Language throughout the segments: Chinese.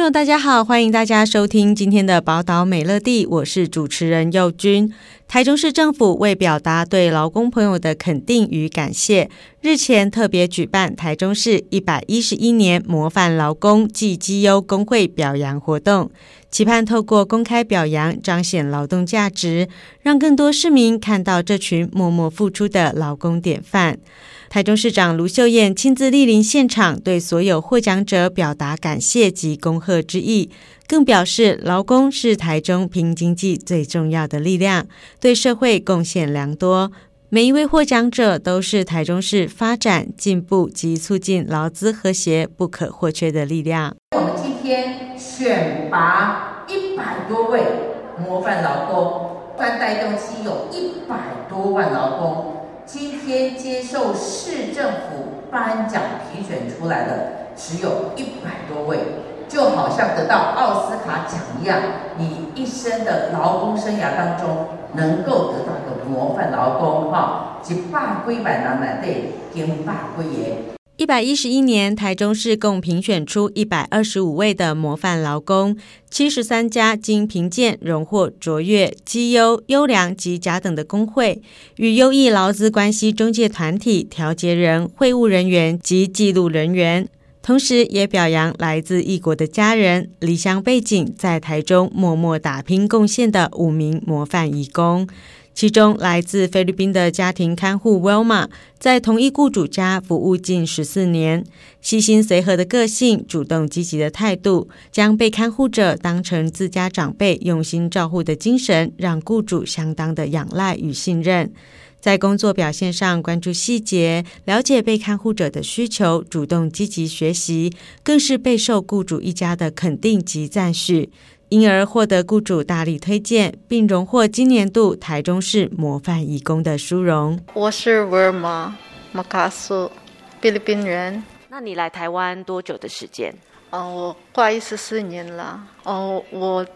朋友大家好，欢迎大家收听今天的《宝岛美乐地》，我是主持人佑君。台中市政府为表达对劳工朋友的肯定与感谢，日前特别举办台中市一百一十一年模范劳工暨绩优工会表扬活动，期盼透过公开表扬彰显劳动价值，让更多市民看到这群默默付出的劳工典范。台中市长卢秀燕亲自莅临现场，对所有获奖者表达感谢及恭贺之意，更表示劳工是台中拼经济最重要的力量，对社会贡献良多。每一位获奖者都是台中市发展进步及促进劳资和谐不可或缺的力量。我们今天选拔一百多位模范劳工，带动机有一百多万劳工。今天接受市政府颁奖评选出来的只有一百多位，就好像得到奥斯卡奖一样。你一生的劳工生涯当中，能够得到的模范劳工，哈，一百几万人来对，一百几个。一百一十一年，台中市共评选出一百二十五位的模范劳工，七十三家经评鉴荣获卓越、绩优、优良及甲等的工会与优异劳资关系中介团体、调解人、会务人员及记录人员，同时也表扬来自异国的家人、离乡背景在台中默默打拼贡献的五名模范移工。其中，来自菲律宾的家庭看护 Wilma 在同一雇主家服务近十四年，细心随和的个性、主动积极的态度，将被看护者当成自家长辈，用心照护的精神，让雇主相当的仰赖与信任。在工作表现上，关注细节，了解被看护者的需求，主动积极学习，更是备受雇主一家的肯定及赞许。因而获得雇主大力推荐，并荣获今年度台中市模范义工的殊荣。我是 Verma 马卡苏，菲律宾人。那你来台湾多久的时间？哦、呃，我快十四年了。哦、呃，我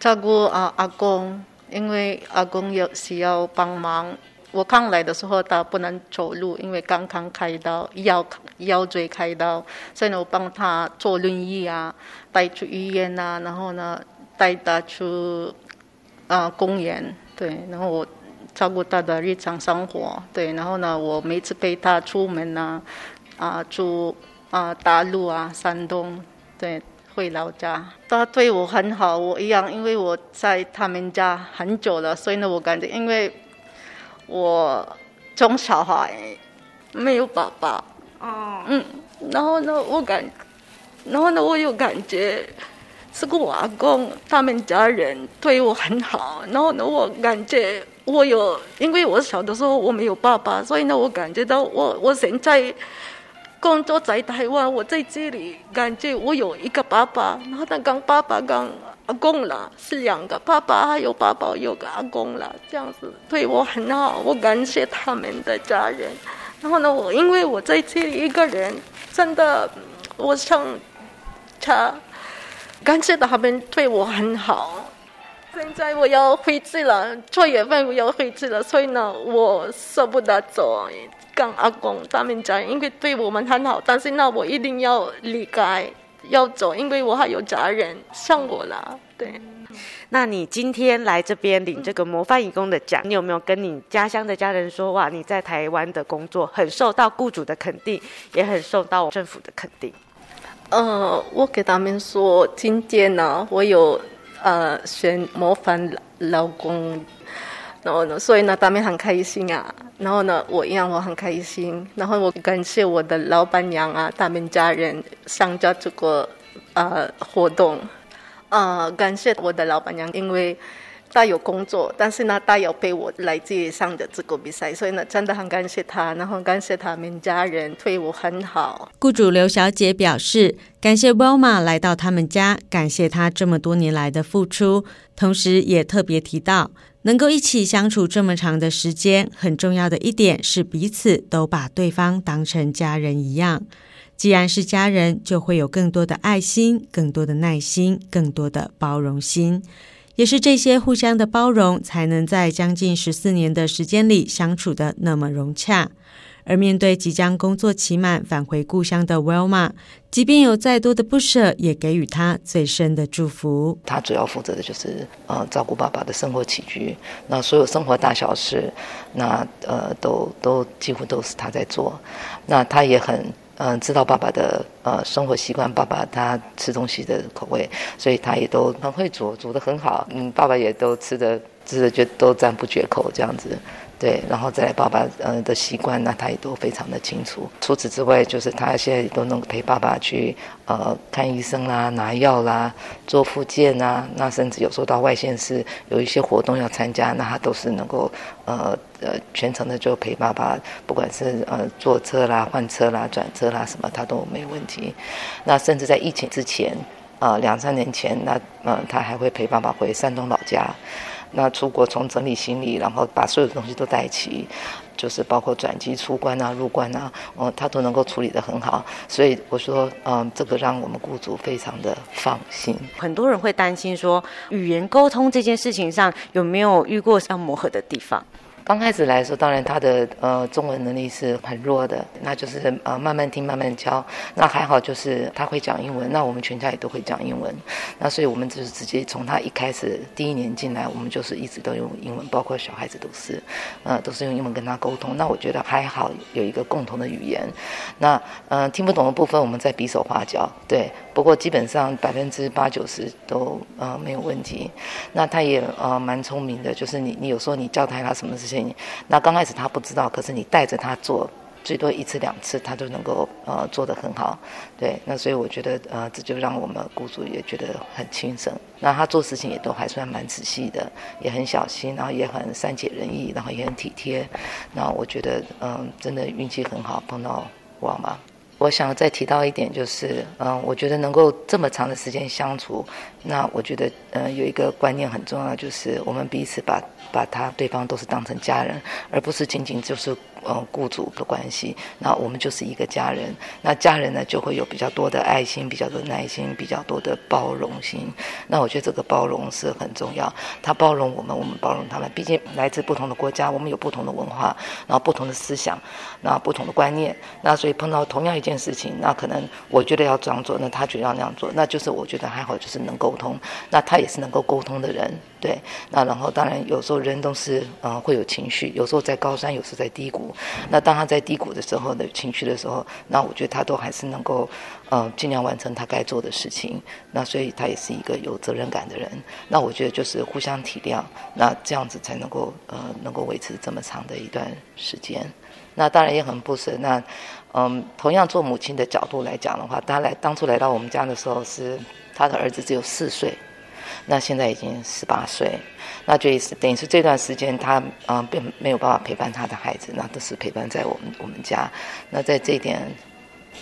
照顾啊阿公，因为阿公有需要帮忙。我刚来的时候他不能走路，因为刚刚开刀，腰腰椎开刀，所以呢我帮他坐轮椅啊。带去医院啊，然后呢，带他去啊、呃、公园，对，然后我照顾他的日常生活，对，然后呢，我每次陪他出门啊，啊，住啊大陆啊，山东，对，回老家，他对我很好，我一样，因为我在他们家很久了，所以呢，我感觉，因为我从小孩没有爸爸，哦，嗯，然后呢，我感。然后呢，我有感觉，是个我阿公他们家人对我很好。然后呢，我感觉我有，因为我小的时候我没有爸爸，所以呢，我感觉到我我现在工作在台湾，我在这里感觉我有一个爸爸。然后他跟爸爸跟阿公了，是两个爸爸，还有爸爸有个阿公了，这样子对我很好。我感谢他们的家人。然后呢，我因为我在这里一个人，真的，我想。他感谢他们对我很好。现在我要回去了，九月份我要回去了，所以呢，我舍不得走。跟阿公他们讲，因为对我们很好，但是那，我一定要离开，要走，因为我还有家人像我啦。对。那你今天来这边领这个模范义工的奖，你有没有跟你家乡的家人说，哇，你在台湾的工作很受到雇主的肯定，也很受到政府的肯定？呃，我给他们说，今天呢，我有呃选模范劳工，所以呢，他们很开心啊。然后呢，我一样我很开心。然后我感谢我的老板娘啊，他们家人参加这个呃活动，呃，感谢我的老板娘，因为她有工作，但是呢，她有陪我来这里上的这个比赛，所以呢，真的很感谢她，然后感谢他们家人对我很好。雇主刘小姐表示，感谢 Wilma 来到他们家，感谢他这么多年来的付出，同时也特别提到，能够一起相处这么长的时间，很重要的一点是彼此都把对方当成家人一样。既然是家人，就会有更多的爱心、更多的耐心、更多的包容心。也是这些互相的包容，才能在将近十四年的时间里相处的那么融洽。而面对即将工作期满返回故乡的 Wilma，即便有再多的不舍，也给予他最深的祝福。他主要负责的就是呃照顾爸爸的生活起居，那所有生活大小事，那呃都都几乎都是他在做。那他也很。嗯、知道爸爸的呃生活习惯，爸爸他吃东西的口味，所以他也都很会煮，煮得很好。嗯，爸爸也都吃的吃的就都赞不绝口这样子。对，然后再来爸爸呃的习惯，那他也都非常的清楚。除此之外，就是他现在都能陪爸爸去呃看医生啦、拿药啦、做复健呐。那甚至有时候到外县市有一些活动要参加，那他都是能够呃呃全程的就陪爸爸，不管是呃坐车啦、换车啦、转车啦什么，他都没问题。那甚至在疫情之前，呃两三年前，那呃他还会陪爸爸回山东老家。那出国从整理行李，然后把所有的东西都带齐，就是包括转机出关啊、入关啊，嗯，他都能够处理得很好。所以我说，嗯，这个让我们雇主非常的放心。很多人会担心说，语言沟通这件事情上有没有遇过像磨合的地方？刚开始来说，当然他的呃中文能力是很弱的，那就是呃慢慢听慢慢教。那还好就是他会讲英文，那我们全家也都会讲英文。那所以我们就是直接从他一开始第一年进来，我们就是一直都用英文，包括小孩子都是，呃都是用英文跟他沟通。那我觉得还好有一个共同的语言。那呃听不懂的部分，我们再比手画脚。对，不过基本上百分之八九十都呃没有问题。那他也呃蛮聪明的，就是你你有时候你教他他什么事情。那刚开始他不知道，可是你带着他做，最多一次两次，他就能够呃做得很好。对，那所以我觉得呃这就让我们雇主也觉得很轻松。那他做事情也都还算蛮仔细的，也很小心，然后也很善解人意，然后也很体贴。那我觉得嗯、真的运气很好，碰到我嘛。我想再提到一点就是嗯、我觉得能够这么长的时间相处，那我觉得嗯有一个观念很重要，就是我们彼此把。把他对方都是当成家人，而不是仅仅就是呃雇主的关系。那我们就是一个家人，那家人呢就会有比较多的爱心、比较多的耐心、比较多的包容心。那我觉得这个包容是很重要。他包容我们，我们包容他们。毕竟来自不同的国家，我们有不同的文化，然后不同的思想，那不同的观念。那所以碰到同样一件事情，那可能我觉得要这样做，那他觉得要那样做，那就是我觉得还好，就是能沟通。那他也是能够沟通的人，对。那然后当然有时候。人都是呃会有情绪，有时候在高山，有时候在低谷。那当他在低谷的时候的情绪的时候，那我觉得他都还是能够呃尽量完成他该做的事情。那所以他也是一个有责任感的人。那我觉得就是互相体谅，那这样子才能够呃能够维持这么长的一段时间。那当然也很不舍。那嗯，同样做母亲的角度来讲的话，他来当初来到我们家的时候，是他的儿子只有四岁。那现在已经十八岁，那就等于是这段时间他嗯并没有办法陪伴他的孩子，那都是陪伴在我们我们家。那在这一点，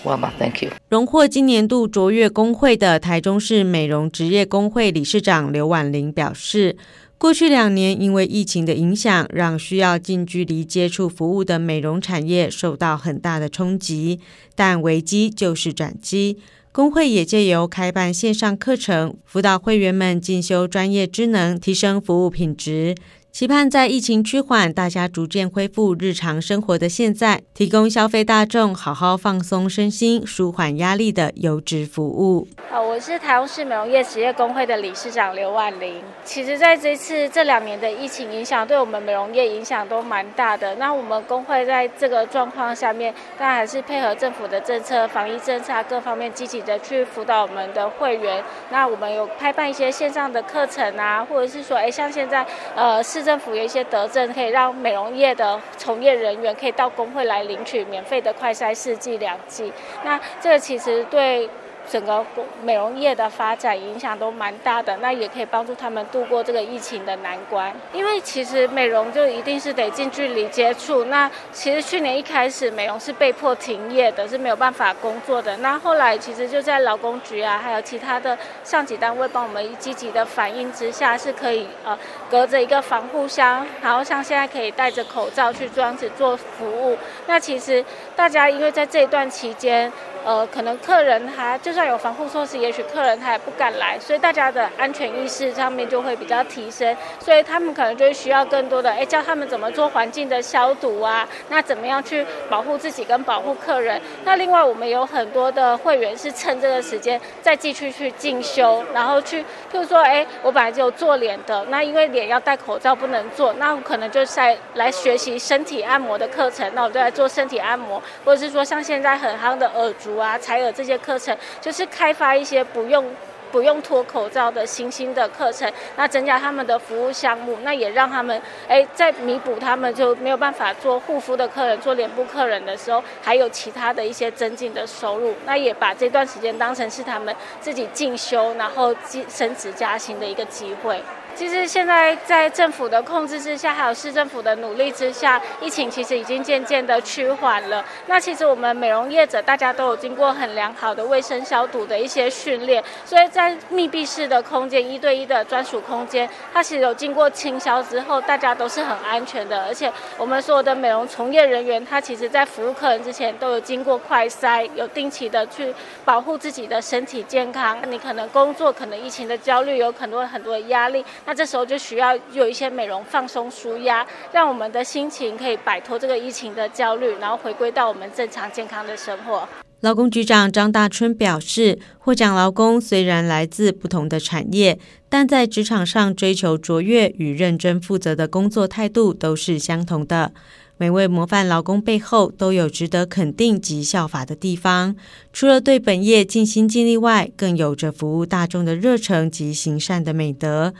我嘛，Thank you。荣获今年度卓越工会的台中市美容职业工会理事长刘婉玲表示，过去两年因为疫情的影响，让需要近距离接触服务的美容产业受到很大的冲击，但危机就是转机。工会也借由开办线上课程，辅导会员们进修专业知能，提升服务品质。期盼在疫情趋缓、大家逐渐恢复日常生活的现在，提供消费大众好好放松身心、舒缓压力的优质服务。呃，我是台中市美容业职业工会的理事长刘万林。其实，在这次这两年的疫情影响，对我们美容业影响都蛮大的。那我们工会在这个状况下面，当然还是配合政府的政策、防疫政策各方面，积极的去辅导我们的会员。那我们有开办一些线上的课程啊，或者是说，哎，像现在，呃，是。政府有一些德政，可以让美容业的从业人员可以到工会来领取免费的快筛试剂两剂。那这个其实对整个美容业的发展影响都蛮大的。那也可以帮助他们度过这个疫情的难关。因为其实美容就一定是得近距离接触。那其实去年一开始美容是被迫停业的，是没有办法工作的。那后来其实就在劳工局啊，还有其他的上级单位帮我们积极的反应之下，是可以呃隔着一个防护箱，然后像现在可以戴着口罩去这样子做服务。那其实大家因为在这一段期间，呃，可能客人他就算有防护措施，也许客人他也不敢来，所以大家的安全意识上面就会比较提升，所以他们可能就会需要更多的，哎，教他们怎么做环境的消毒啊，那怎么样去保护自己跟保护客人。那另外我们有很多的会员是趁这个时间再继续去进修，然后去，譬如说，哎，我本来就有做脸的，那因为脸要戴口罩不能做，那我可能就在来学习身体按摩的课程，那我就来做身体按摩，或者是说像现在很夯的耳啊，采耳这些课程就是开发一些不用不用脱口罩的新兴的课程，那增加他们的服务项目，那也让他们哎，在弥补他们就没有办法做护肤的客人、做脸部客人的时候，还有其他的一些增进的收入，那也把这段时间当成是他们自己进修，然后升职加薪的一个机会。其实现在在政府的控制之下，还有市政府的努力之下，疫情其实已经渐渐的趋缓了。那其实我们美容业者大家都有经过很良好的卫生消毒的一些训练，所以在密闭式的空间、一对一的专属空间，它其实有经过清消之后，大家都是很安全的。而且我们所有的美容从业人员，他其实在服务客人之前都有经过快筛，有定期的去保护自己的身体健康。你可能工作，可能疫情的焦虑，有很多很多的压力。那这时候就需要有一些美容放松舒压，让我们的心情可以摆脱这个疫情的焦虑，然后回归到我们正常健康的生活。劳工局长张大春表示，获奖劳工虽然来自不同的产业，但在职场上追求卓越与认真负责的工作态度都是相同的。每位模范劳工背后都有值得肯定及效法的地方，除了对本业尽心尽力外，更有着服务大众的热诚及行善的美德。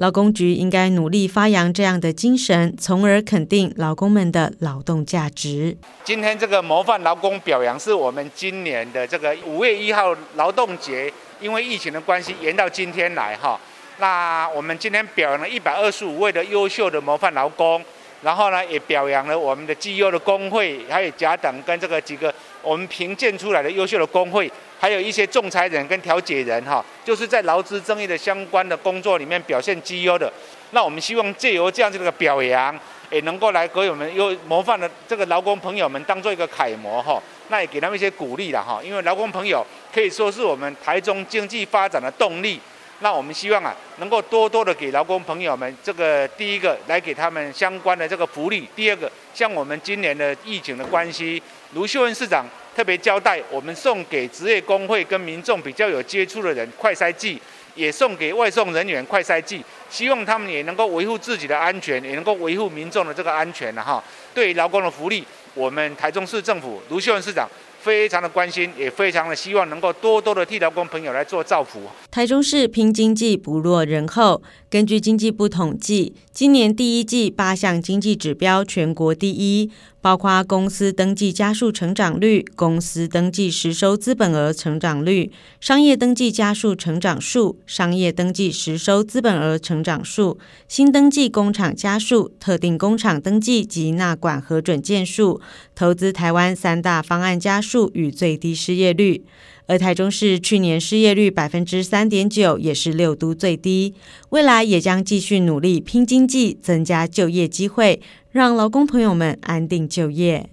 劳工局应该努力发扬这样的精神，从而肯定劳工们的劳动价值。今天这个模范劳工表扬是我们今年的这个五月一号劳动节，因为疫情的关系延到今天来哈。那我们今天表扬了一百二十五位的优秀的模范劳工。然后呢，也表扬了我们的绩优的工会，还有甲等跟这个几个我们评鉴出来的优秀的工会，还有一些仲裁人跟调解人哈，就是在劳资争议的相关的工作里面表现绩优的。那我们希望借由这样子的表扬，也能够来给我们有模范的这个劳工朋友们当做一个楷模哈，那也给他们一些鼓励了哈，因为劳工朋友可以说是我们台中经济发展的动力。那我们希望啊，能够多多的给劳工朋友们这个第一个来给他们相关的这个福利。第二个，像我们今年的疫情的关系，卢秀燕市长特别交代，我们送给职业工会跟民众比较有接触的人快筛剂，也送给外送人员快筛剂，希望他们也能够维护自己的安全，也能够维护民众的这个安全了哈。对劳工的福利，我们台中市政府卢秀燕市长。非常的关心，也非常的希望能够多多的替劳工朋友来做造福。台中市拼经济不落人后，根据经济部统计，今年第一季八项经济指标全国第一。包括公司登记加速成长率、公司登记实收资本额成长率、商业登记加速成长数、商业登记实收资本额成长数、新登记工厂加速、特定工厂登记及纳管核准件数、投资台湾三大方案加速数与最低失业率。而台中市去年失业率百分之三点九，也是六都最低。未来也将继续努力拼经济，增加就业机会，让劳工朋友们安定就业。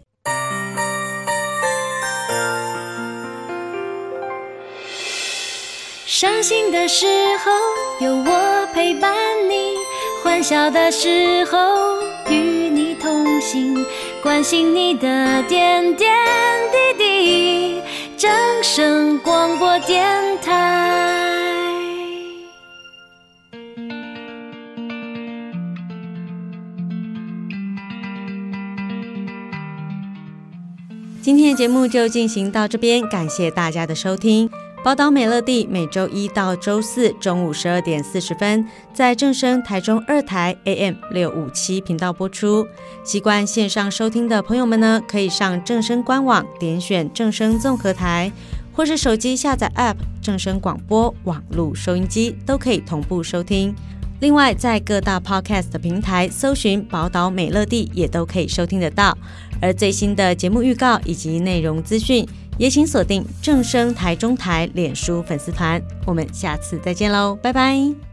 伤心的时候有我陪伴你，欢笑的时候与你同行，关心你的点点掌。声广播电台。今天的节目就进行到这边，感谢大家的收听。宝岛美乐蒂每周一到周四中午十二点四十分，在正声台中二台 AM 六五七频道播出。习惯线上收听的朋友们呢，可以上正声官网点选正声综合台，或是手机下载 App 正声广播网路收音机，都可以同步收听。另外，在各大 Podcast 平台搜寻“宝岛美乐蒂”也都可以收听得到。而最新的节目预告以及内容资讯。也请锁定正声台中台脸书粉丝团。我们下次再见喽拜拜。